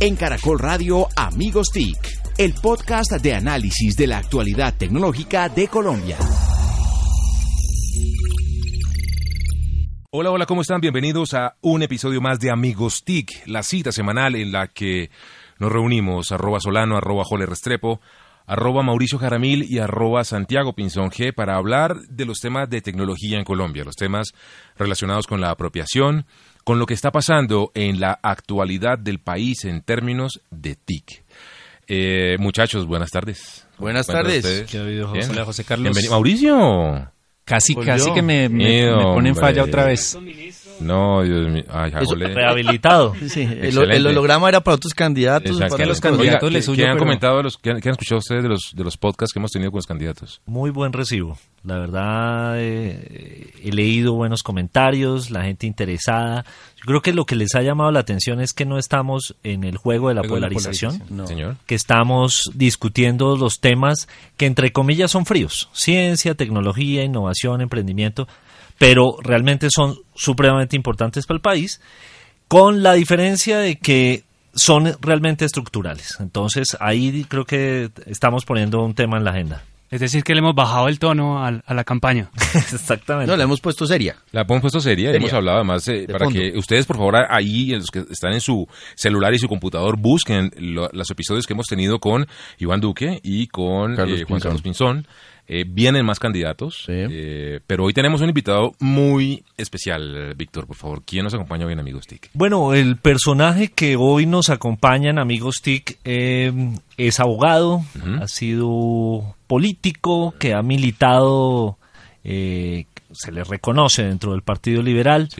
En Caracol Radio Amigos TIC, el podcast de análisis de la actualidad tecnológica de Colombia. Hola, hola, ¿cómo están? Bienvenidos a un episodio más de Amigos TIC, la cita semanal en la que nos reunimos, arroba Solano, arroba Jole Restrepo, arroba Mauricio Jaramil y arroba Santiago Pinzón para hablar de los temas de tecnología en Colombia, los temas relacionados con la apropiación, con lo que está pasando en la actualidad del país en términos de TIC. Eh, muchachos, buenas tardes. Buenas tardes. ¿Qué ha habido, José, José Carlos? Bienvenido. Mauricio. Casi, casi que me, me, me ponen falla otra vez. No, Dios mío. Ay, Rehabilitado. Sí, el, el, holograma era para otros candidatos. Para los candidatos les ¿qué, han comentado, los, qué han, escuchado ustedes de los, de los podcasts que hemos tenido con los candidatos? Muy buen recibo. La verdad, eh, he leído buenos comentarios, la gente interesada. Yo creo que lo que les ha llamado la atención es que no estamos en el juego de la polarización, Señor. que estamos discutiendo los temas que entre comillas son fríos, ciencia, tecnología, innovación, emprendimiento, pero realmente son supremamente importantes para el país, con la diferencia de que son realmente estructurales. Entonces ahí creo que estamos poniendo un tema en la agenda. Es decir, que le hemos bajado el tono a, la campaña. Exactamente. No, le hemos puesto seria. La hemos puesto seria, hemos hablado además eh, para que ustedes, por favor, ahí, los que están en su celular y su computador, busquen los episodios que hemos tenido con Iván Duque y con eh, Juan Carlos Pinzón. Eh, vienen más candidatos, eh, pero hoy tenemos un invitado muy especial, Víctor, por favor. ¿Quién nos acompaña hoy en Amigos TIC? Bueno, el personaje que hoy nos acompaña en Amigos TIC eh, es abogado, ha sido político, que ha militado, se le reconoce dentro del Partido Liberal.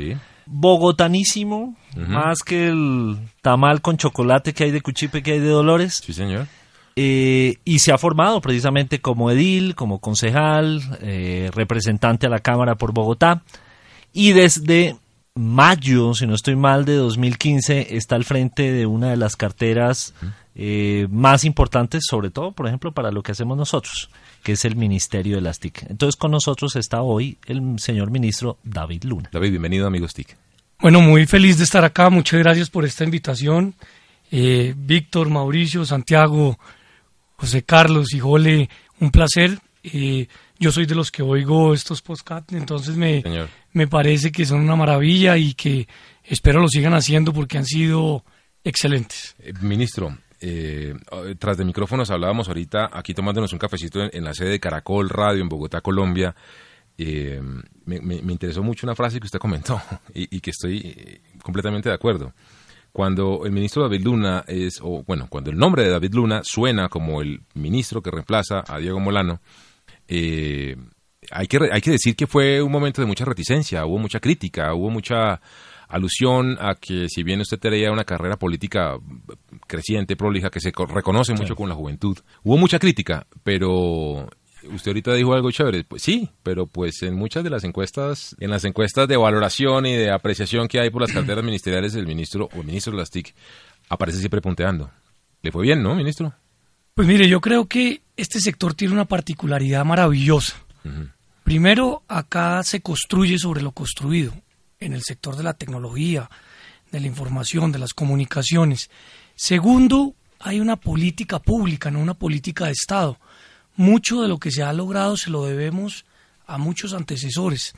Bogotanísimo, más que el tamal con chocolate que hay de Cuchipe, que hay de Dolores. Sí, señor. Eh, y se ha formado precisamente como edil, como concejal, eh, representante a la Cámara por Bogotá. Y desde mayo, si no estoy mal, de 2015 está al frente de una de las carteras eh, más importantes, sobre todo, por ejemplo, para lo que hacemos nosotros, que es el Ministerio de las TIC. Entonces con nosotros está hoy el señor ministro David Luna. David, bienvenido amigos TIC. Bueno, muy feliz de estar acá, muchas gracias por esta invitación. Víctor, Mauricio, Santiago, José Carlos y Jole, un placer. Eh, yo soy de los que oigo estos podcasts, entonces me, me parece que son una maravilla y que espero lo sigan haciendo porque han sido excelentes. Eh, ministro, eh, tras de micrófonos hablábamos ahorita, aquí tomándonos un cafecito en, la sede de Caracol Radio en Bogotá, Colombia. me, interesó mucho una frase que usted comentó y que estoy completamente de acuerdo cuando el ministro David Luna es, o bueno, cuando el nombre de David Luna suena como el ministro que reemplaza a Diego Molano, eh, hay, que, hay que decir que fue un momento de mucha reticencia, hubo mucha crítica, hubo mucha alusión a que si bien usted tenía una carrera política creciente, prolija, que se reconoce mucho con la juventud, hubo mucha crítica, pero usted ahorita dijo algo chévere, pues sí, pero pues en muchas de las encuestas, en las encuestas de valoración y de apreciación que hay por las carteras ministeriales, el ministro o el ministro de las TIC aparece siempre punteando. ¿Le fue bien, no, ministro? Pues mire, yo creo que este sector tiene una particularidad maravillosa. Primero, acá se construye sobre lo construido, en el sector de la tecnología, de la información, de las comunicaciones. Segundo, hay una política pública, no una política de Estado mucho de lo que se ha logrado se lo debemos a muchos antecesores.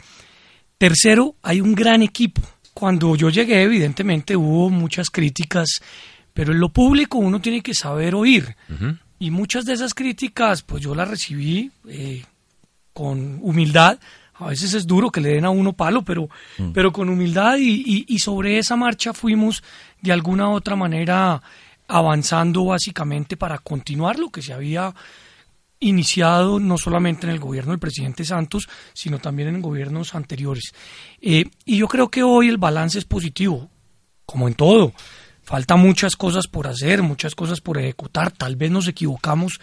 Tercero, hay un gran equipo. Cuando yo llegué, evidentemente hubo muchas críticas, pero en lo público uno tiene que saber oír. Y muchas de esas críticas, pues yo las recibí eh, con humildad. A veces es duro que le den a uno palo, pero, mm. pero con humildad y, y sobre esa marcha fuimos de alguna u otra manera avanzando básicamente para continuar lo que se había iniciado no solamente en el gobierno del presidente Santos, sino también en gobiernos anteriores. Eh, y yo creo que hoy el balance es positivo, como en todo. Falta muchas cosas por hacer, muchas cosas por ejecutar, tal vez nos equivocamos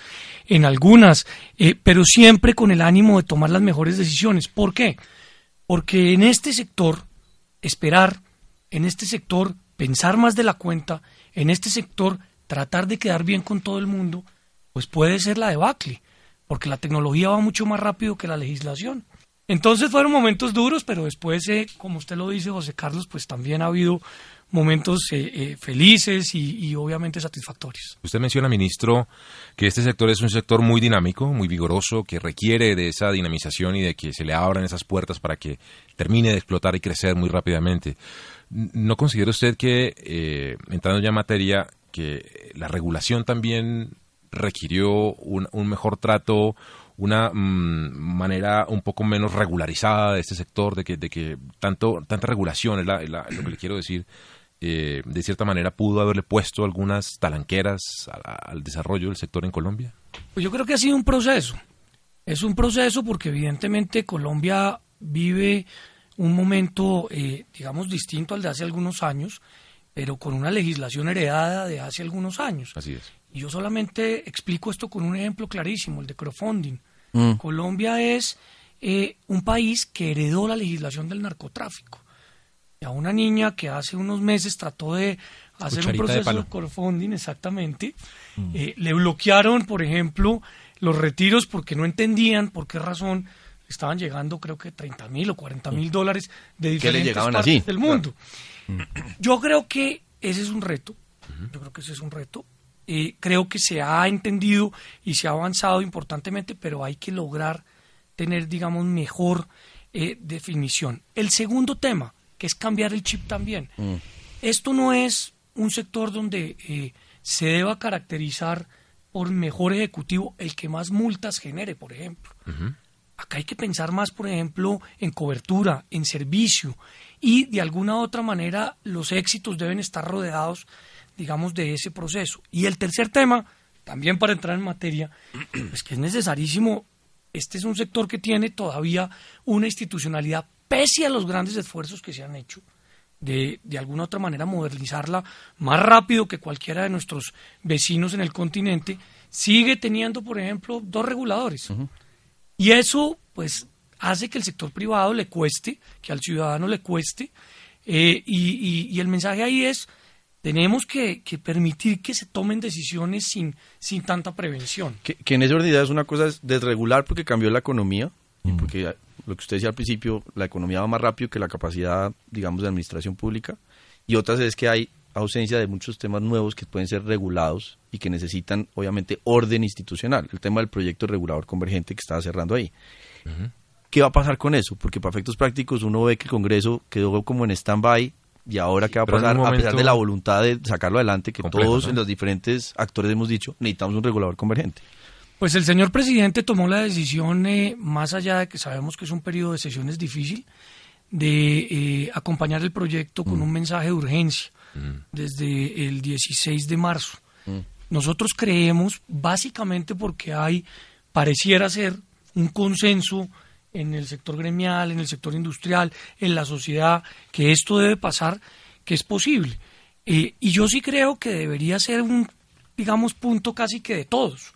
en algunas, eh, pero siempre con el ánimo de tomar las mejores decisiones. ¿Por qué? Porque en este sector, esperar, en este sector, pensar más de la cuenta, en este sector, tratar de quedar bien con todo el mundo, pues puede ser la debacle porque la tecnología va mucho más rápido que la legislación. Entonces fueron momentos duros, pero después, eh, como usted lo dice, José Carlos, pues también ha habido momentos eh, eh, felices y, obviamente satisfactorios. Usted menciona, ministro, que este sector es un sector muy dinámico, muy vigoroso, que requiere de esa dinamización y de que se le abran esas puertas para que termine de explotar y crecer muy rápidamente. ¿No considera usted que, entrando ya en materia, que la regulación también requirió un, mejor trato, una mm, manera un poco menos regularizada de este sector, de que, de que tanto, tanta regulación es, lo que le quiero decir, eh, de cierta manera pudo haberle puesto algunas talanqueras al desarrollo del sector en Colombia? Pues yo creo que ha sido un proceso. Es un proceso porque evidentemente Colombia vive un momento, eh, digamos, distinto al de hace algunos años, pero con una legislación heredada de hace algunos años. Así es. Y yo solamente explico esto con un ejemplo clarísimo, el de crowdfunding. Mm. Colombia es eh, un país que heredó la legislación del narcotráfico y a una niña que hace unos meses trató de hacer un proceso de, crowdfunding, exactamente, mm. eh, le bloquearon, por ejemplo, los retiros porque no entendían por qué razón estaban llegando, creo que 30 mil o 40 mil dólares de diferentes partes del mundo. Mm. Yo creo que ese es un reto, yo creo que ese es un reto. Eh, creo que se ha entendido y se ha avanzado importantemente, pero hay que lograr tener, digamos, mejor eh, definición. El segundo tema, que es cambiar el chip también. Mm. Esto no es un sector donde eh, se deba caracterizar por mejor ejecutivo el que más multas genere, por ejemplo. Acá hay que pensar más, por ejemplo, en cobertura, en servicio y de alguna u otra manera los éxitos deben estar rodeados, digamos, de ese proceso. Y el tercer tema, también para entrar en materia, es que es necesarísimo, este es un sector que tiene todavía una institucionalidad pese a los grandes esfuerzos que se han hecho, de, de alguna otra manera modernizarla más rápido que cualquiera de nuestros vecinos en el continente, sigue teniendo, por ejemplo, dos reguladores. Y eso, pues, hace que el sector privado le cueste, que al ciudadano le cueste, eh, y, el mensaje ahí es, tenemos que, permitir que se tomen decisiones sin, sin tanta prevención. Que, en esa realidad es una cosa desregular porque cambió la economía, y mm. porque lo que usted decía al principio, la economía va más rápido que la capacidad, digamos, de administración pública. Y otras es que hay ausencia de muchos temas nuevos que pueden ser regulados y que necesitan, obviamente, orden institucional. El tema del proyecto regulador convergente que estaba cerrando ahí. ¿Qué va a pasar con eso? Porque para efectos prácticos uno ve que el Congreso quedó como en stand-by y ahora qué va a pasar a pesar de la voluntad de sacarlo adelante, que todos en los diferentes actores hemos dicho, necesitamos un regulador convergente. Pues el señor presidente tomó la decisión, eh, más allá de que sabemos que es un periodo de sesiones difícil, de eh, acompañar el proyecto con mm. un mensaje de urgencia mm. desde el 16 de marzo. Mm. Nosotros creemos, básicamente porque hay, pareciera ser, un consenso en el sector gremial, en el sector industrial, en la sociedad, que esto debe pasar, que es posible. Eh, y yo sí creo que debería ser un, digamos, punto casi que de todos.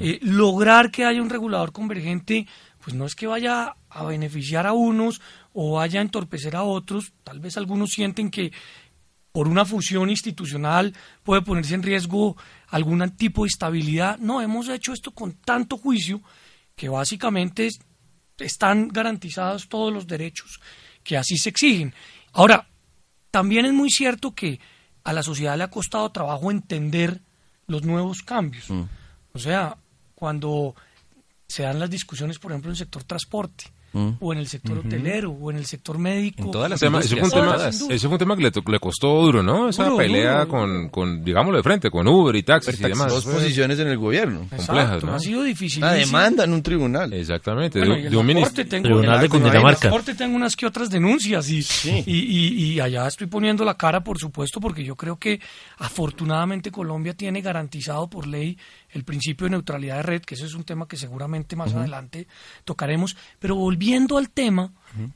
Eh, lograr que haya un regulador convergente, pues no es que vaya a beneficiar a unos o vaya a entorpecer a otros. Tal vez algunos sienten que por una fusión institucional puede ponerse en riesgo algún tipo de estabilidad. No, hemos hecho esto con tanto juicio que básicamente están garantizados todos los derechos que así se exigen. Ahora, también es muy cierto que a la sociedad le ha costado trabajo entender los nuevos cambios. Mm. O sea, cuando se dan las discusiones, por ejemplo, en el sector transporte, Mm. o en el sector hotelero, o en el sector médico. En todas las eso, fue un tema, eso fue un tema que le, le costó duro, ¿no? Esa pelea con, con, digámoslo de frente, con Uber y taxis y demás. Dos posiciones en el gobierno. Complejas, ¿no? Ha sido difícil. La demanda en un tribunal. Exactamente, de, un ministro. Tribunal de Cundinamarca. En el tengo unas que otras denuncias y, y, y, allá estoy poniendo la cara, por supuesto, porque yo creo que afortunadamente Colombia tiene garantizado por ley el principio de neutralidad de red, que ese es un tema que seguramente más adelante tocaremos, pero volviendo al tema,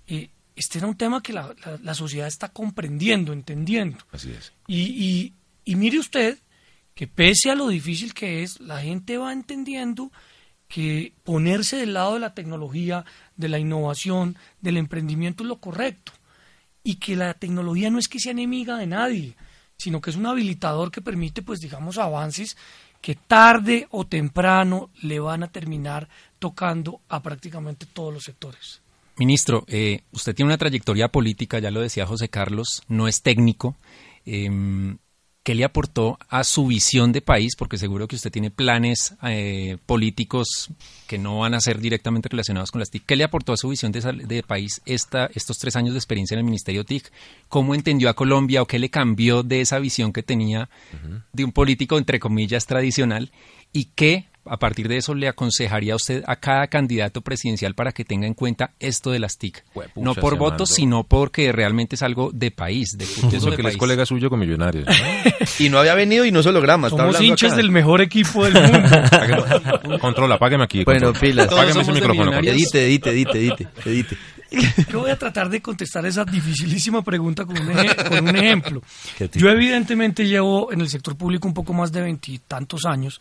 eh, este era un tema que la, la, sociedad está comprendiendo, entendiendo. Así es. Y, y, mire usted que pese a lo difícil que es, la gente va entendiendo que ponerse del lado de la tecnología, de la innovación, del emprendimiento es lo correcto. Y que la tecnología no es que sea enemiga de nadie, sino que es un habilitador que permite, pues digamos, avances que tarde o temprano le van a terminar tocando a prácticamente todos los sectores. Ministro, eh, usted tiene una trayectoria política, ya lo decía José Carlos, no es técnico. Em, ¿Qué le aportó a su visión de país? Porque seguro que usted tiene planes eh, políticos que no van a ser directamente relacionados con las TIC. ¿Qué le aportó a su visión de, de, país esta, estos tres años de experiencia en el Ministerio TIC? ¿Cómo entendió a Colombia o qué le cambió de esa visión que tenía de un político, entre comillas, tradicional? ¿Y qué a partir de eso le aconsejaría a usted a cada candidato presidencial para que tenga en cuenta esto de las TIC? no por votos, sino porque realmente es algo de país, de futuro Eso que es colega suyo con Millonarios. y no había venido y no se logramos. Somos hinchas del mejor equipo del mundo. Controla, apágueme aquí. Bueno, pilas. Apágueme ese micrófono. Edite, edite, edite, edite, edite. Yo voy a tratar de contestar esa dificilísima pregunta con un, con un ejemplo. Yo evidentemente llevo en el sector público un poco más de veintitantos años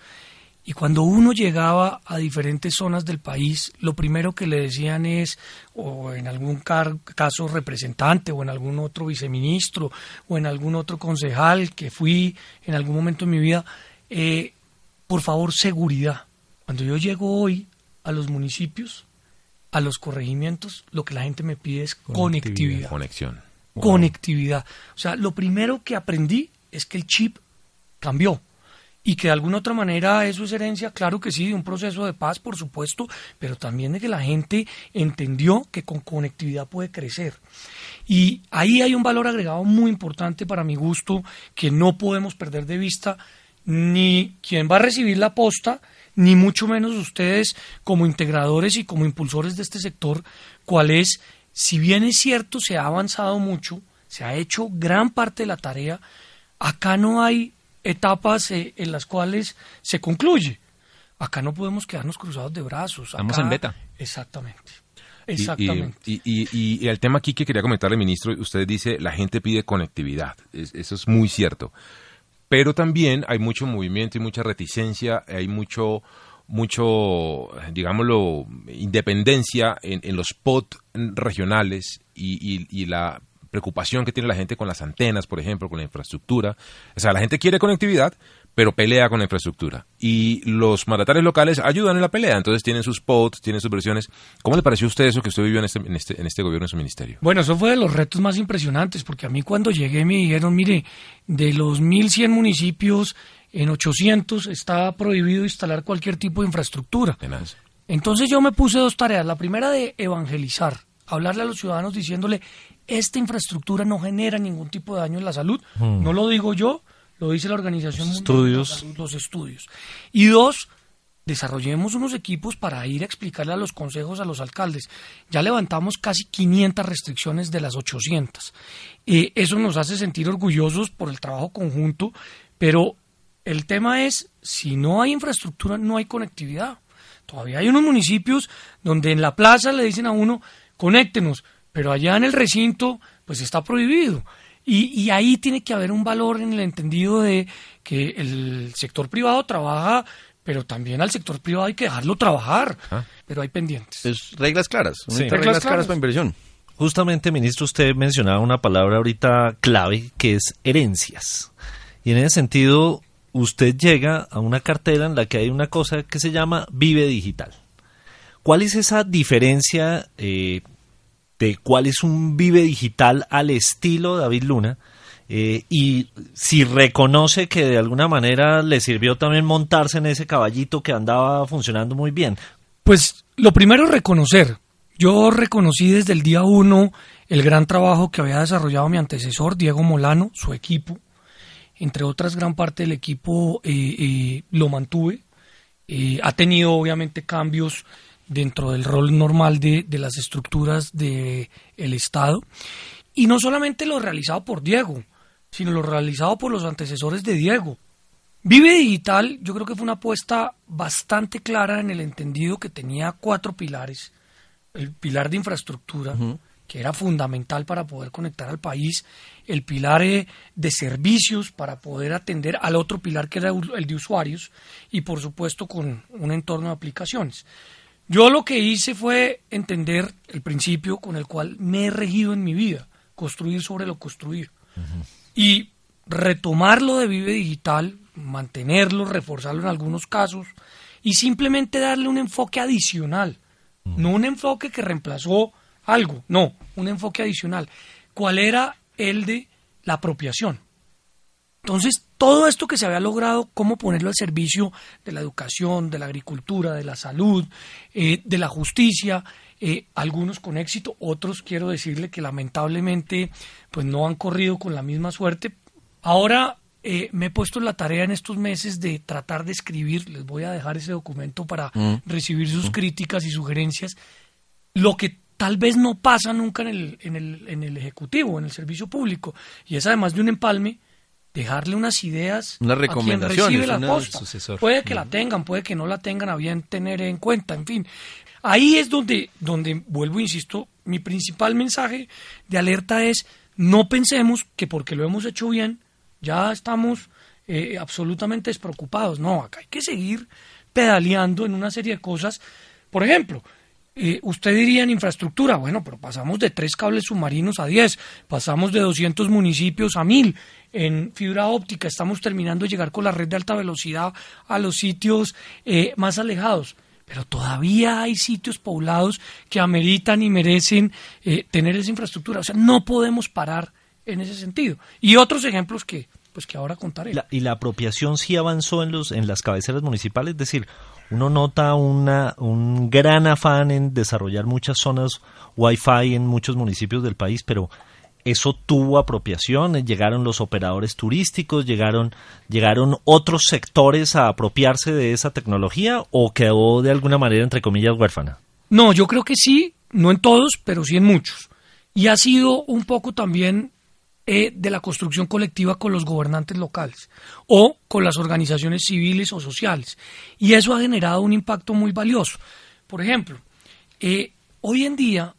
y cuando uno llegaba a diferentes zonas del país, lo primero que le decían es, o en algún caso representante, o en algún otro viceministro, o en algún otro concejal que fui en algún momento de mi vida, eh, por favor, seguridad. Cuando yo llego hoy a los municipios, a los corregimientos, lo que la gente me pide es conectividad. Conexión. Conectividad. O sea, lo primero que aprendí es que el chip cambió y que de alguna otra manera eso es herencia, claro que sí, de un proceso de paz, por supuesto, pero también de que la gente entendió que con conectividad puede crecer. Y ahí hay un valor agregado muy importante para mi gusto que no podemos perder de vista ni quien va a recibir la posta, ni mucho menos ustedes como integradores y como impulsores de este sector, cuál es, si bien es cierto, se ha avanzado mucho, se ha hecho gran parte de la tarea, acá no hay etapas eh, en las cuales se concluye. Acá no podemos quedarnos cruzados de brazos. Estamos en beta. Exactamente. Exactamente. Y, el tema aquí que quería comentarle, ministro, usted dice la gente pide conectividad. eso es muy cierto. Pero también hay mucho movimiento y mucha reticencia, hay mucho, mucho, digámoslo, independencia en, en los POT regionales y la preocupación que tiene la gente con las antenas, por ejemplo, con la infraestructura. O sea, la gente quiere conectividad, pero pelea con la infraestructura. Y los mandatarios locales ayudan en la pelea, entonces tienen sus POTs, tienen sus versiones. ¿Cómo le pareció a usted eso que usted vivió en este, en este, en este gobierno, en su ministerio? Bueno, eso fue de los retos más impresionantes, porque a mí cuando llegué me dijeron, mire, de los 1.100 municipios, en 800 está prohibido instalar cualquier tipo de infraestructura. Entonces yo me puse dos tareas. La primera de evangelizar, hablarle a los ciudadanos diciéndole, esta infraestructura no genera ningún tipo de daño en la salud. Hmm. No lo digo yo, lo dice la Organización Mundial de la Salud, los estudios. Y dos, desarrollemos unos equipos para ir a explicarle a los consejos, a los alcaldes. Ya levantamos casi 500 restricciones de las 800. Eh, eso nos hace sentir orgullosos por el trabajo conjunto, pero el tema es, si no hay infraestructura, no hay conectividad. Todavía hay unos municipios donde en la plaza le dicen a uno, conéctenos, pero allá en el recinto pues está prohibido. Y, ahí tiene que haber un valor en el entendido de que el sector privado trabaja, pero también al sector privado hay que dejarlo trabajar, ah. pero hay pendientes. Es reglas claras, reglas, claras para inversión. Justamente, ministro, usted mencionaba una palabra ahorita clave que es herencias. Y en ese sentido, usted llega a una cartera en la que hay una cosa que se llama Vive Digital. ¿Cuál es esa diferencia eh, de cuál es un vive digital al estilo David Luna eh, y si reconoce que de alguna manera le sirvió también montarse en ese caballito que andaba funcionando muy bien. Pues lo primero es reconocer. Yo reconocí desde el día uno el gran trabajo que había desarrollado mi antecesor, Diego Molano, su equipo. Entre otras, gran parte del equipo eh, eh, lo mantuve. ha tenido obviamente cambios dentro del rol normal de, las estructuras del el Estado. Y no solamente lo realizado por Diego, sino lo realizado por los antecesores de Diego. Vive Digital yo creo que fue una apuesta bastante clara en el entendido que tenía cuatro pilares. El pilar de infraestructura, que era fundamental para poder conectar al país, el pilar eh, de servicios para poder atender al otro pilar que era el de usuarios y por supuesto con un entorno de aplicaciones. Yo lo que hice fue entender el principio con el cual me he regido en mi vida, construir sobre lo construido. Y retomarlo de Vive Digital, mantenerlo, reforzarlo en algunos casos y simplemente darle un enfoque adicional, no un enfoque que reemplazó algo. No, un enfoque adicional. ¿Cuál era el de la apropiación? Entonces, todo esto que se había logrado, cómo ponerlo al servicio de la educación, de la agricultura, de la salud, eh, de la justicia, eh, algunos con éxito, otros quiero decirle que lamentablemente pues no han corrido con la misma suerte. Ahora eh, me he puesto la tarea en estos meses de tratar de escribir, les voy a dejar ese documento para mm. recibir sus mm. críticas y sugerencias, lo que tal vez no pasa nunca en el, en el, en el Ejecutivo, en el servicio público, y es además de un empalme, dejarle unas ideas una a quien recibe la posta. Puede que la tengan, puede que no la tengan a bien tener en cuenta, en fin. Ahí es donde, donde vuelvo, insisto, mi principal mensaje de alerta es no pensemos que porque lo hemos hecho bien, ya estamos eh, absolutamente despreocupados. No, acá hay que seguir pedaleando en una serie de cosas. Por ejemplo, eh, usted diría en infraestructura, bueno, pero pasamos de tres cables submarinos a diez, pasamos de 200 municipios a mil. En fibra óptica estamos terminando de llegar con la red de alta velocidad a los sitios eh, más alejados. Pero todavía hay sitios poblados que ameritan y merecen eh, tener esa infraestructura. O sea, no podemos parar en ese sentido. Y otros ejemplos que, pues que ahora contaré. y la apropiación sí avanzó en, los, en las cabeceras municipales, es decir, uno nota una, un gran afán en desarrollar muchas zonas Wi-Fi en muchos municipios del país, pero eso tuvo apropiación, llegaron los operadores turísticos, llegaron, llegaron otros sectores a apropiarse de esa tecnología o quedó de alguna manera, entre comillas, huérfana. No, yo creo que sí, no en todos, pero sí en muchos. Y ha sido un poco también eh, de la construcción colectiva con los gobernantes locales o con las organizaciones civiles o sociales. Y eso ha generado un impacto muy valioso. Por ejemplo, eh, hoy en día,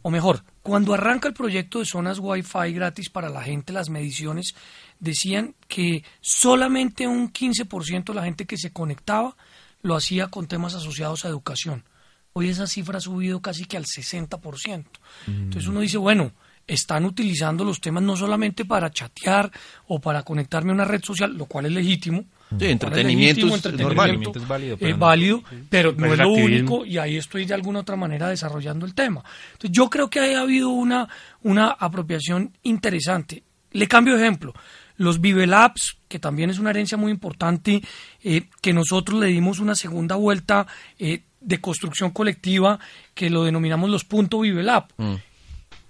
o mejor, cuando arranca el proyecto de zonas Wi-Fi gratis para la gente, las mediciones decían que solamente un 15% de la gente que se conectaba lo hacía con temas asociados a educación. Hoy esa cifra ha subido casi que al 60%. Entonces uno dice, bueno, están utilizando los temas no solamente para chatear o para conectarme a una red social, lo cual es legítimo. Sí, entretenimiento, es, normal. es válido, pero, válido, pero no es lo único y ahí estoy de alguna otra manera desarrollando el tema. Entonces, yo creo que ha habido una, una apropiación interesante. Le cambio de ejemplo. Los Vive Labs, que también es una herencia muy importante, eh, que nosotros le dimos una segunda vuelta eh, de construcción colectiva, que lo denominamos los punto Vive Lab. Mm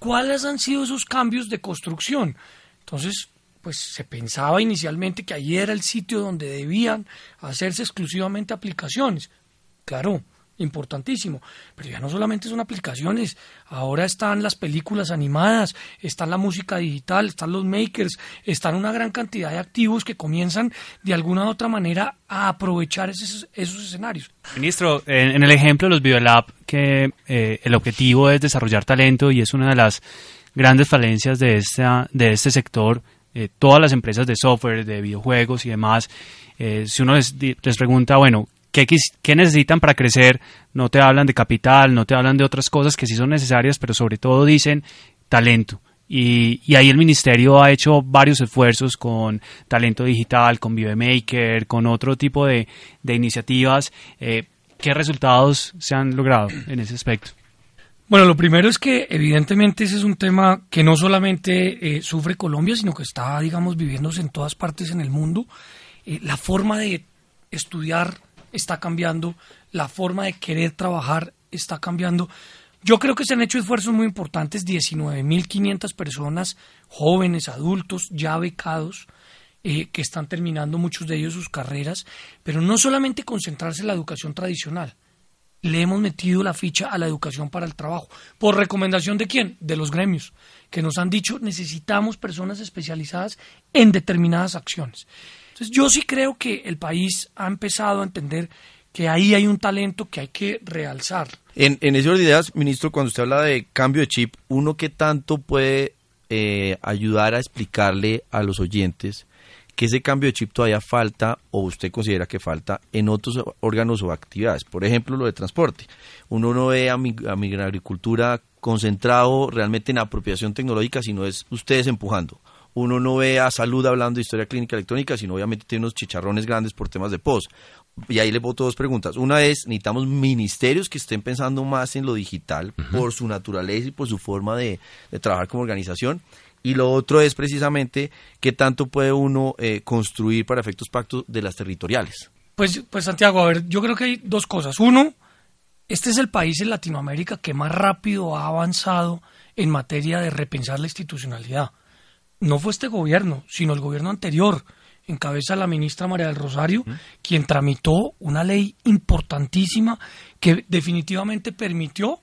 cuáles han sido esos cambios de construcción. Entonces, pues se pensaba inicialmente que ahí era el sitio donde debían hacerse exclusivamente aplicaciones. Claro, importantísimo. Pero ya no solamente son aplicaciones, ahora están las películas animadas, está la música digital, están los makers, están una gran cantidad de activos que comienzan de alguna u otra manera a aprovechar esos, escenarios. Ministro, en, el ejemplo de los Biolab, que eh, el objetivo es desarrollar talento y es una de las grandes falencias de, esta, de este sector, eh, todas las empresas de software, de videojuegos y demás, eh, si uno les, les pregunta, bueno, ¿Qué, necesitan para crecer? No te hablan de capital, no te hablan de otras cosas que sí son necesarias, pero sobre todo dicen talento. Y, ahí el ministerio ha hecho varios esfuerzos con talento digital, con ViveMaker, con otro tipo de, iniciativas. Eh, ¿Qué resultados se han logrado en ese aspecto? Bueno, lo primero es que evidentemente ese es un tema que no solamente eh, sufre Colombia, sino que está, digamos, viviéndose en todas partes en el mundo. Eh, la forma de estudiar está cambiando, la forma de querer trabajar está cambiando. Yo creo que se han hecho esfuerzos muy importantes, 19.500 personas, jóvenes, adultos, ya becados, eh, que están terminando muchos de ellos sus carreras, pero no solamente concentrarse en la educación tradicional. Le hemos metido la ficha a la educación para el trabajo. ¿Por recomendación de quién? De los gremios, que nos han dicho necesitamos personas especializadas en determinadas acciones. Entonces yo sí creo que el país ha empezado a entender que ahí hay un talento que hay que realzar. En, en esas ideas, ministro, cuando usted habla de cambio de chip, ¿uno qué tanto puede eh, ayudar a explicarle a los oyentes que ese cambio de chip todavía falta o usted considera que falta en otros órganos o actividades? Por ejemplo, lo de transporte. Uno no ve a mi, a mi agricultura concentrado realmente en apropiación tecnológica, sino es ustedes empujando uno no ve a salud hablando de historia clínica electrónica, sino obviamente tiene unos chicharrones grandes por temas de post. Y ahí le voto dos preguntas. Una es, necesitamos ministerios que estén pensando más en lo digital por su naturaleza y por su forma de, de trabajar como organización. Y lo otro es precisamente qué tanto puede uno eh, construir para efectos pactos de las territoriales. Pues, pues Santiago, a ver, yo creo que hay dos cosas. Uno, este es el país en Latinoamérica que más rápido ha avanzado en materia de repensar la institucionalidad. No fue este gobierno, sino el gobierno anterior, en cabeza la ministra María del Rosario, quien tramitó una ley importantísima que definitivamente permitió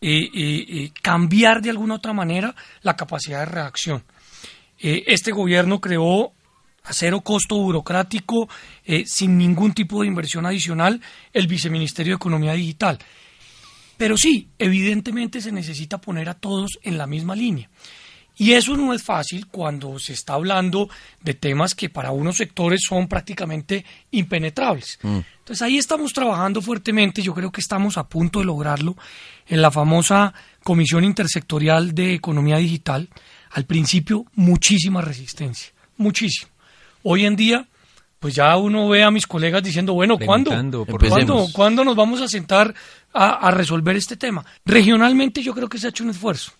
eh, eh, eh, cambiar de alguna otra manera la capacidad de reacción. este gobierno creó a cero costo burocrático, sin ningún tipo de inversión adicional, el Viceministerio de Economía Digital. Pero sí, evidentemente se necesita poner a todos en la misma línea. Y eso no es fácil cuando se está hablando de temas que para unos sectores son prácticamente impenetrables. Mm. Entonces ahí estamos trabajando fuertemente, yo creo que estamos a punto de lograrlo en la famosa Comisión Intersectorial de Economía Digital. Al principio muchísima resistencia, muchísimo. Hoy en día pues ya uno ve a mis colegas diciendo, bueno, ¿cuándo? ¿Cuándo, ¿Cuándo, nos vamos a sentar a, resolver este tema? Regionalmente yo creo que se ha hecho un esfuerzo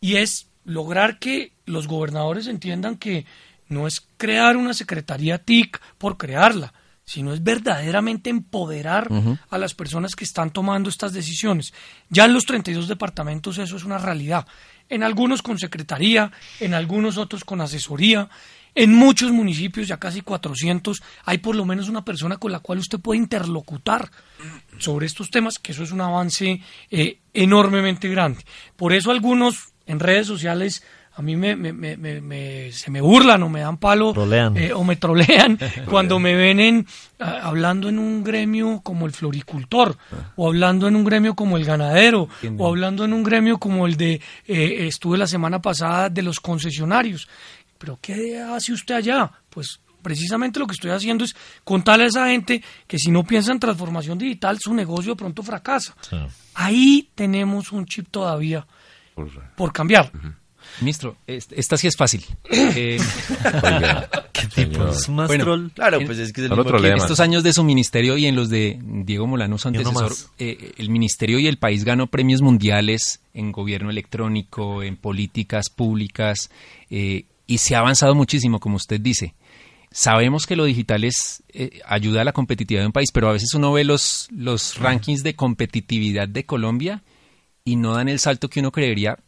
y es lograr que los gobernadores entiendan que no es crear una secretaría TIC por crearla, sino es verdaderamente empoderar a las personas que están tomando estas decisiones. Ya en los 32 departamentos eso es una realidad. En algunos con secretaría, en algunos otros con asesoría, en muchos municipios, ya casi 400, hay por lo menos una persona con la cual usted puede interlocutar sobre estos temas, que eso es un avance eh, enormemente grande. Por eso algunos en redes sociales a mí me, se me burlan o me dan palo eh, o me trolean cuando me ven en, hablando en un gremio como el floricultor o hablando en un gremio como el ganadero o hablando en un gremio como el de eh, estuve la semana pasada de los concesionarios. Pero ¿qué hace usted allá? Pues precisamente lo que estoy haciendo es contarle a esa gente que si no piensa en transformación digital, su negocio de pronto fracasa. Ahí tenemos un chip todavía por, cambiar. Ministro, esta sí es fácil. Eh, ¿Qué tipo? bueno, Claro, pues es que es el En estos años de su ministerio y en los de Diego Molano, su antecesor, eh, el ministerio y el país ganó premios mundiales en gobierno electrónico, en políticas públicas, eh, y se ha avanzado muchísimo, como usted dice. Sabemos que lo digital es, eh, ayuda a la competitividad de un país, pero a veces uno ve los, los rankings de competitividad de Colombia y no dan el salto que uno creería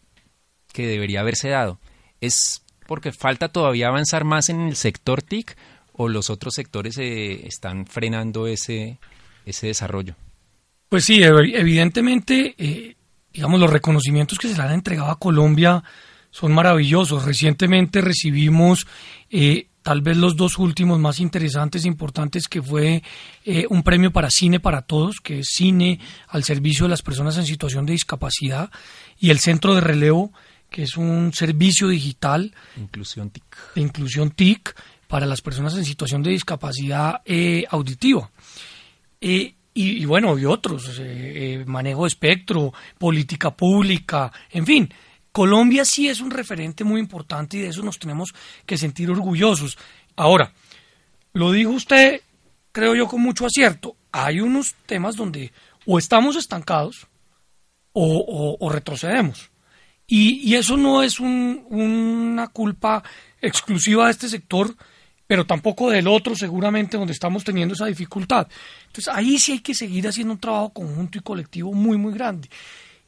que debería haberse dado. ¿Es porque falta todavía avanzar más en el sector TIC o los otros sectores eh, están frenando ese, ese desarrollo? Pues sí, evidentemente, eh, digamos, los reconocimientos que se le han entregado a Colombia son maravillosos. Recientemente recibimos eh, tal vez los dos últimos más interesantes e importantes, que fue eh, un premio para Cine para Todos, que es cine al servicio de las personas en situación de discapacidad, y el Centro de Relevo, que es un servicio digital inclusión TIC. de inclusión TIC para las personas en situación de discapacidad eh, auditiva. y, y, bueno, y otros, manejo de espectro, política pública, en fin, Colombia sí es un referente muy importante y de eso nos tenemos que sentir orgullosos. Ahora, lo dijo usted, creo yo, con mucho acierto. Hay unos temas donde o estamos estancados o, retrocedemos. Y, eso no es una culpa exclusiva de este sector, pero tampoco del otro, seguramente, donde estamos teniendo esa dificultad. Entonces, ahí sí hay que seguir haciendo un trabajo conjunto y colectivo muy, muy grande.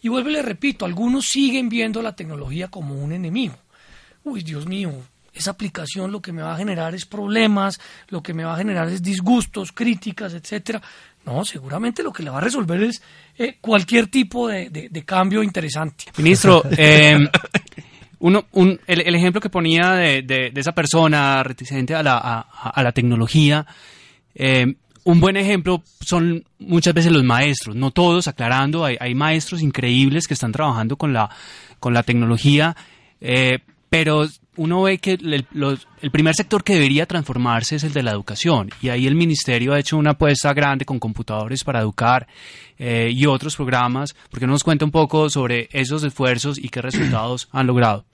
Y vuelvo y le repito, algunos siguen viendo la tecnología como un enemigo. Uy, Dios mío, esa aplicación lo que me va a generar es problemas, lo que me va a generar es disgustos, críticas, etcétera. No, seguramente lo que le va a resolver es eh, cualquier tipo de, cambio interesante. Ministro, eh, uno, un, el, ejemplo que ponía de, esa persona reticente a la, a, la tecnología, eh, un buen ejemplo son muchas veces los maestros, no todos, aclarando, hay, maestros increíbles que están trabajando con la, con la tecnología, eh, pero uno ve que el, primer sector que debería transformarse es el de la educación y ahí el ministerio ha hecho una apuesta grande con computadores para educar eh, y otros programas, porque nos cuenta un poco sobre esos esfuerzos y qué resultados han logrado.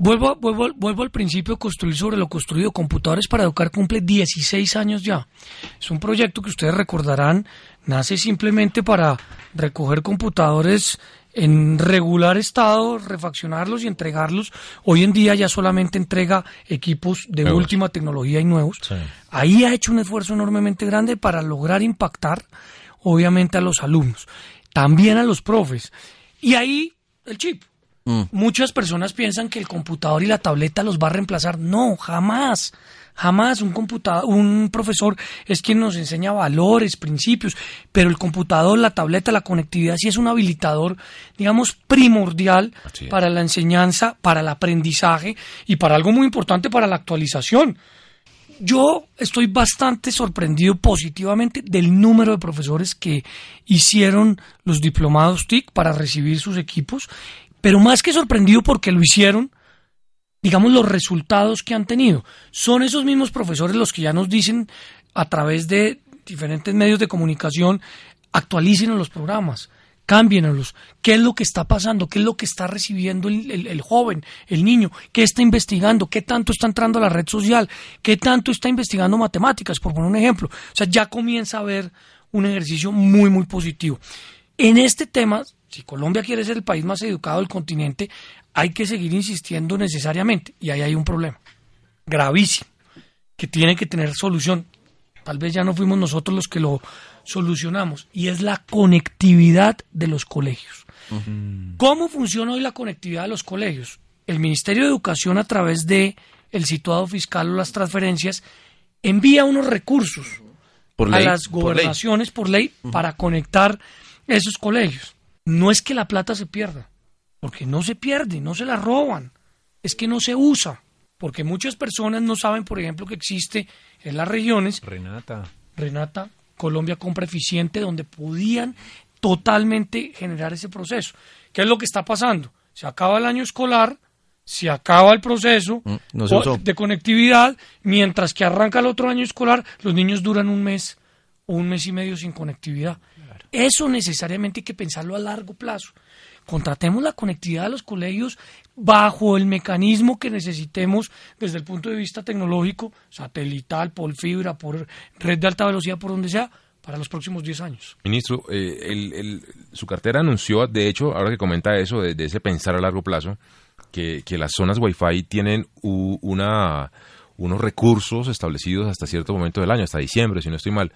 Vuelvo, vuelvo, vuelvo al principio, construir sobre lo construido. Computadores para Educar cumple 16 años ya. Es un proyecto que ustedes recordarán, nace simplemente para recoger computadores en regular estado, refaccionarlos y entregarlos. Hoy en día ya solamente entrega equipos de Nuevos. última tecnología y nuevos. Ahí ha hecho un esfuerzo enormemente grande para lograr impactar, obviamente, a los alumnos, también a los profes. Y ahí el chip. Muchas personas piensan que el computador y la tableta los va a reemplazar. No, jamás. Jamás un computador, un profesor es quien nos enseña valores, principios, pero el computador, la tableta, la conectividad sí es un habilitador, digamos, primordial para la enseñanza, para el aprendizaje y para algo muy importante para la actualización. Yo estoy bastante sorprendido positivamente del número de profesores que hicieron los diplomados TIC para recibir sus equipos, pero más que sorprendido porque lo hicieron, digamos los resultados que han tenido. Son esos mismos profesores los que ya nos dicen a través de diferentes medios de comunicación, actualicen los programas, cámbienlos. ¿Qué es lo que está pasando? ¿Qué es lo que está recibiendo el, el- el joven, el niño? ¿Qué está investigando? ¿Qué tanto está entrando a la red social? ¿Qué tanto está investigando matemáticas? Por poner un ejemplo. O sea, ya comienza a haber un ejercicio muy, muy positivo. En este tema, si Colombia quiere ser el país más educado del continente, hay que seguir insistiendo necesariamente. Y ahí hay un problema gravísimo que tiene que tener solución. Tal vez ya no fuimos nosotros los que lo solucionamos. Y es la conectividad de los colegios. ¿Cómo funciona hoy la conectividad de los colegios? El Ministerio de Educación a través de el situado fiscal o las transferencias envía unos recursos Por a ley, las por ley. gobernaciones por ley, para conectar esos colegios. No es que la plata se pierda, porque no se pierde, no se la roban, es que no se usa, porque muchas personas no saben, por ejemplo, que existe en las regiones, Renata. Renata, Colombia Compra Eficiente, donde podían totalmente generar ese proceso. ¿Qué es lo que está pasando? Se acaba el año escolar, se acaba el proceso Mm, no de conectividad, mientras que arranca el otro año escolar, los niños duran un mes o un mes y medio sin conectividad. Eso necesariamente hay que pensarlo a largo plazo. Contratemos la conectividad de los colegios bajo el mecanismo que necesitemos desde el punto de vista tecnológico, satelital, por fibra, por red de alta velocidad, por donde sea, para los próximos 10 años. Ministro, eh, el- el- su cartera anunció, de hecho, ahora que comenta eso, de, ese pensar a largo plazo, que, que las zonas Wi-Fi tienen una, unos recursos establecidos hasta cierto momento del año, hasta diciembre, si no estoy mal.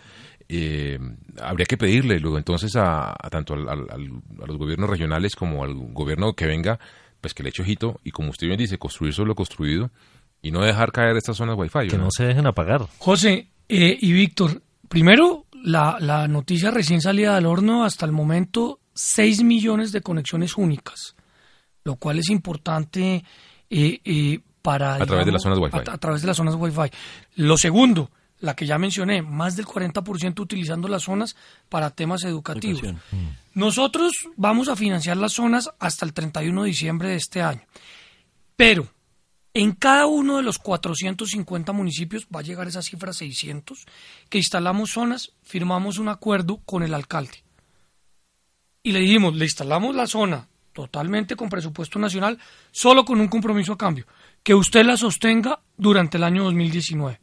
Eh, habría que pedirle luego entonces a, a tanto al- a los gobiernos regionales como al gobierno que venga, pues que le eche ojito y como usted bien dice, construir sobre lo construido y no dejar caer estas zonas Wi-Fi. Que ¿no? no se dejen apagar. José eh, y Víctor, primero, la, la noticia recién salida del horno, hasta el momento, 6 millones de conexiones únicas, lo cual es importante eh, eh, para... A través de las zonas Wi-Fi. A, a través de las zonas Wi-Fi. Lo segundo, la que ya mencioné, más del 40% utilizando las zonas para temas educativos. Educación. Nosotros vamos a financiar las zonas hasta el 31 de diciembre de este año. Pero en cada uno de los 450 municipios va a llegar esa cifra 600, que instalamos zonas, firmamos un acuerdo con el alcalde. Y le dijimos, le instalamos la zona totalmente con presupuesto nacional, solo con un compromiso a cambio, que usted la sostenga durante el año 2019.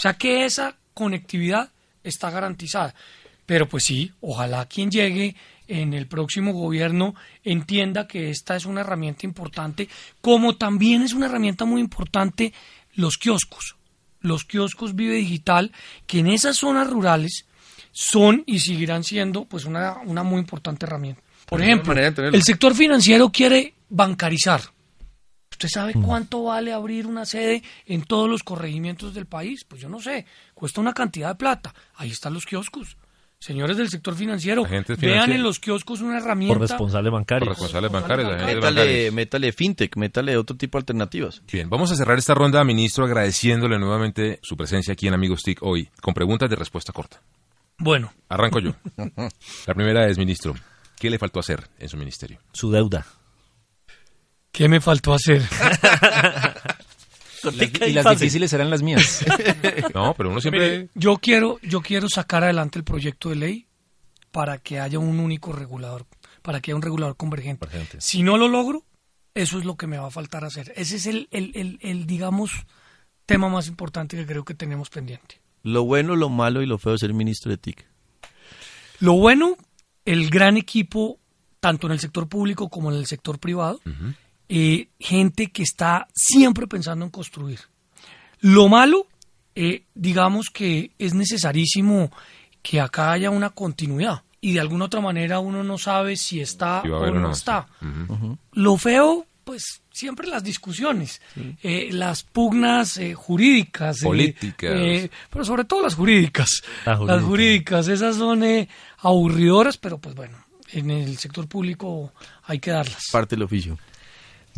O sea que esa conectividad está garantizada. Pero pues sí, ojalá quien llegue en el próximo gobierno entienda que esta es una herramienta importante, como también es una herramienta muy importante los kioscos. Los kioscos Vive Digital, que en esas zonas rurales son y seguirán siendo pues una, una muy importante herramienta. Por Una ejemplo, el sector financiero quiere bancarizar. ¿Usted sabe cuánto vale abrir una sede en todos los corregimientos del país? Pues yo no sé, cuesta una cantidad de plata. Ahí están los kioscos. Señores del sector financiero, vean en los kioscos una herramienta. Por responsable bancario. Por responsables bancarios, agentes Métale, bancarios. métale fintech, métale otro tipo de alternativas. Bien, vamos a cerrar esta ronda, ministro, agradeciéndole nuevamente su presencia aquí en Amigos TIC hoy, con preguntas de respuesta corta. Bueno, Arranco yo. La primera es, ministro, ¿qué le faltó hacer en su ministerio? Su deuda. ¿Qué me faltó hacer? y las difíciles eran las mías. No, pero uno siempre... Mire, yo quiero, yo quiero sacar adelante el proyecto de ley para que haya un único regulador, para que haya un regulador convergente. Convergente. Si no lo logro, Eso es lo que me va a faltar hacer. Ese es el, el, el, el, digamos, tema más importante que creo que tenemos pendiente. Lo bueno, lo malo y lo feo de ser ministro de TIC. Lo bueno, el gran equipo, tanto en el sector público como en el sector privado, eh, gente que está siempre pensando en construir. Lo malo, eh, digamos que es necesarísimo que acá haya una continuidad y de alguna otra manera uno no sabe si está o no está. Lo feo, pues siempre las discusiones, eh, las pugnas eh, jurídicas. Eh, Políticas. pero sobre todo las jurídicas. Las jurídicas, esas son aburridoras, pero pues bueno, en el sector público hay que darlas. Parte del oficio.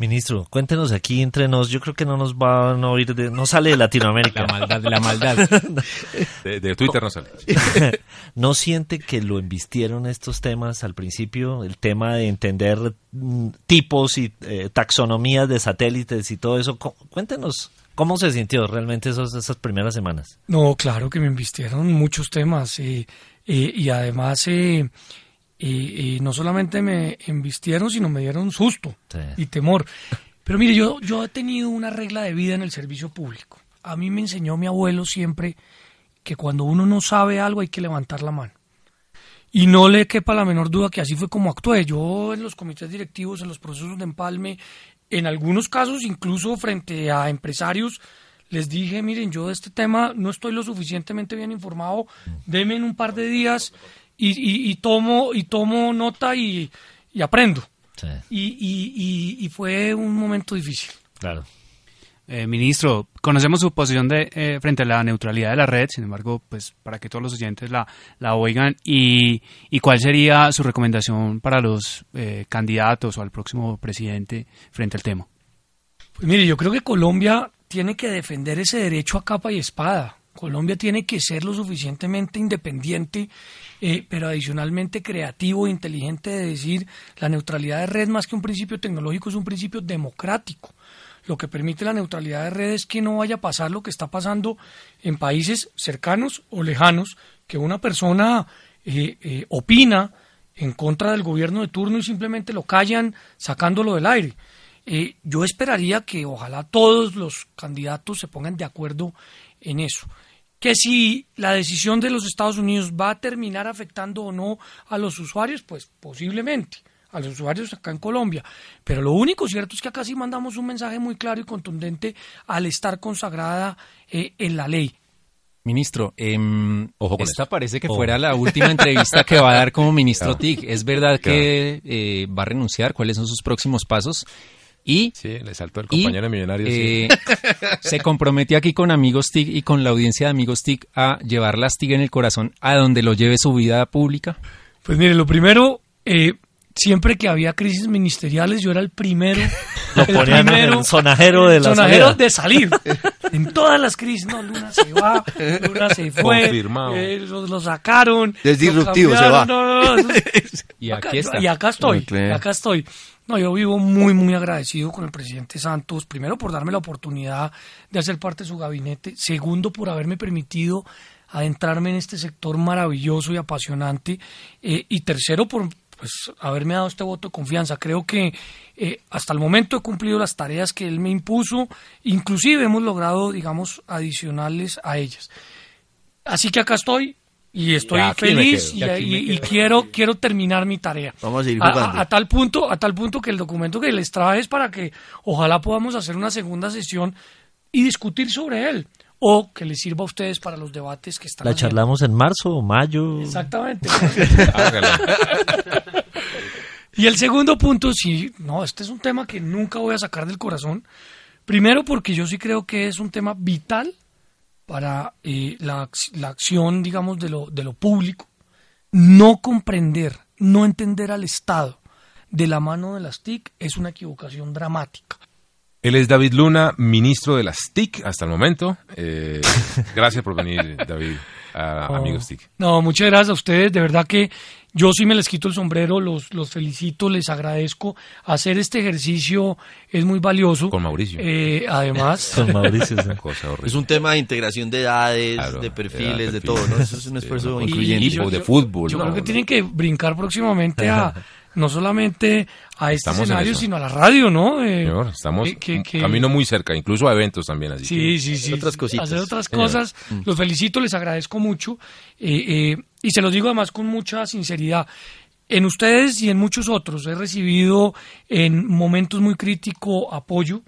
Ministro, cuéntenos aquí entre nos, yo creo que no nos van a oír, de, no sale de Latinoamérica. La maldad, la maldad. de, Twitter no sale. ¿No siente que lo embistieron estos temas al principio? El tema de entender mm, tipos y eh, taxonomías de satélites y todo eso. Cuéntenos, ¿cómo se sintió realmente esos, esas primeras semanas? No, claro que me embistieron muchos temas eh, eh, y además y, no solamente me embistieron, sino me dieron susto y temor. Pero mire, yo, yo he tenido una regla de vida en el servicio público. A mí me enseñó mi abuelo siempre que cuando uno no sabe algo hay que levantar la mano. Y no le quepa la menor duda que así fue como actué. Yo en los comités directivos, en los procesos de empalme, en algunos casos incluso frente a empresarios, les dije, miren, yo de este tema no estoy lo suficientemente bien informado, denme en un par de días y, tomo, y tomo nota y, aprendo. Y, fue un momento difícil. Claro. Eh, ministro, conocemos su posición de, eh, frente a la neutralidad de la red, sin embargo, pues para que todos los oyentes la, la oigan, y, y cuál sería su recomendación para los eh, candidatos o al próximo presidente frente al tema. Pues mire, yo creo que Colombia tiene que defender ese derecho a capa y espada. Colombia tiene que ser lo suficientemente independiente, eh, pero adicionalmente creativo e inteligente de decir la neutralidad de red más que un principio tecnológico es un principio democrático. Lo que permite la neutralidad de red es que no vaya a pasar lo que está pasando en países cercanos o lejanos, que una persona eh, eh, opina en contra del gobierno de turno y simplemente lo callan sacándolo del aire. yo esperaría que ojalá todos los candidatos se pongan de acuerdo en eso. Que si la decisión de los Estados Unidos va a terminar afectando o no a los usuarios, pues posiblemente a los usuarios acá en Colombia. Pero lo único cierto es que acá sí mandamos un mensaje muy claro y contundente al estar consagrada eh, en la ley. Ministro, eh, esta parece que fuera la última entrevista que va a dar como ministro TIC. ¿Es verdad que eh, va a renunciar? ¿Cuáles son sus próximos pasos? Y, sí, le saltó el compañero millonario. Eh, se comprometió aquí con Amigos TIC y con la audiencia de Amigos TIC a llevar las TIC en el corazón a donde lo lleve su vida pública. Pues mire, lo primero, eh, siempre que había crisis ministeriales, yo era el primero. Lo ponían en el sonajero de la sonajero de salir. en todas las crisis, no, Luna se va, Luna se fue. Confirmado. Eh, lo, sacaron. Es disruptivo, se va. y aquí está. Y acá estoy, y acá estoy. No, yo vivo muy, muy agradecido con el presidente Santos, primero por darme la oportunidad de hacer parte de su gabinete, segundo por haberme permitido adentrarme en este sector maravilloso y apasionante, eh, y tercero por pues, haberme dado este voto de confianza. Creo que eh, hasta el momento he cumplido las tareas que él me impuso, inclusive hemos logrado, digamos, adicionales a ellas. Así que acá estoy, y estoy feliz y, quiero quiero terminar mi tarea. Vamos a seguir jugando. A, tal punto, a tal punto que el documento que les traje es para que ojalá podamos hacer una segunda sesión y discutir sobre él o que les sirva a ustedes para los debates que están La charlamos en marzo o mayo. Exactamente. y el segundo punto, sí, no, este es un tema que nunca voy a sacar del corazón. Primero porque yo sí creo que es un tema vital para eh, la, la, acción, digamos, de lo, de lo público, no comprender, no entender al Estado de la mano de las TIC es una equivocación dramática. Él es David Luna, ministro de las TIC hasta el momento. Eh, gracias por venir, David, a Amigos TIC. No, muchas gracias a ustedes. De verdad que yo sí me les quito el sombrero, los, los felicito, les agradezco. Hacer este ejercicio es muy valioso. Con Mauricio. Eh, además. Con Mauricio. Es, cosa es un tema de integración de edades, de perfiles, de, todo, ¿no? Eso es un esfuerzo incluyente. de fútbol. Yo creo que tienen que brincar próximamente a, no solamente a este Estamos escenario, sino a la radio, ¿no? Eh, Señor, estamos que- camino muy cerca, incluso a eventos también. Así Sí, que- sí, sí. otras cositas. Hacer otras Señor. cosas. Los felicito, les agradezco mucho. eh, eh, y se los digo además con mucha sinceridad. En ustedes y en muchos otros he recibido en momentos muy críticos apoyo.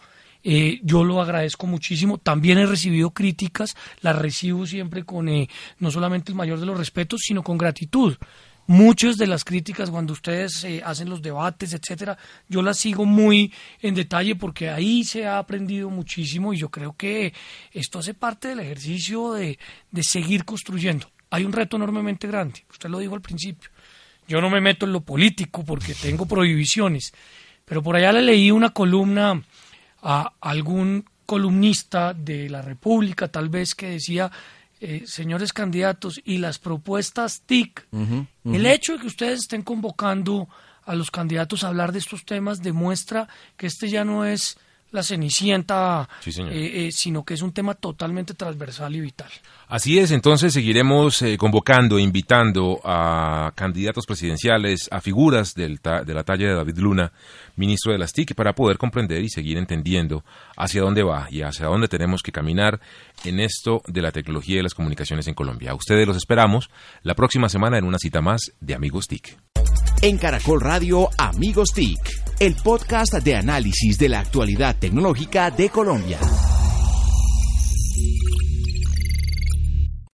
eh, yo lo agradezco muchísimo. También he recibido críticas, las recibo siempre con eh, no solamente el mayor de los respetos, sino con gratitud. Muchas de las críticas cuando ustedes eh, hacen los debates, etcétera, yo las sigo muy en detalle porque ahí se ha aprendido muchísimo y yo creo que esto hace parte del ejercicio de, de seguir construyendo. Hay un reto enormemente grande, usted lo dijo al principio. Yo no me meto en lo político porque tengo prohibiciones, pero por allá le leí una columna a algún columnista de la República, tal vez, que decía, eh, señores candidatos, y las propuestas TIC, el hecho de que ustedes estén convocando a los candidatos a hablar de estos temas demuestra que este ya no es la cenicienta, Sí, señor. eh, eh, sino que es un tema totalmente transversal y vital. Así es, entonces seguiremos eh, convocando, invitando a candidatos presidenciales, a figuras del ta- de la talla de David Luna, ministro de las TIC, para poder comprender y seguir entendiendo hacia dónde va y hacia dónde tenemos que caminar en esto de la tecnología y las comunicaciones en Colombia. A ustedes los esperamos la próxima semana en una cita más de Amigos TIC. En Caracol Radio Amigos TIC, el podcast de análisis de la actualidad tecnológica de Colombia.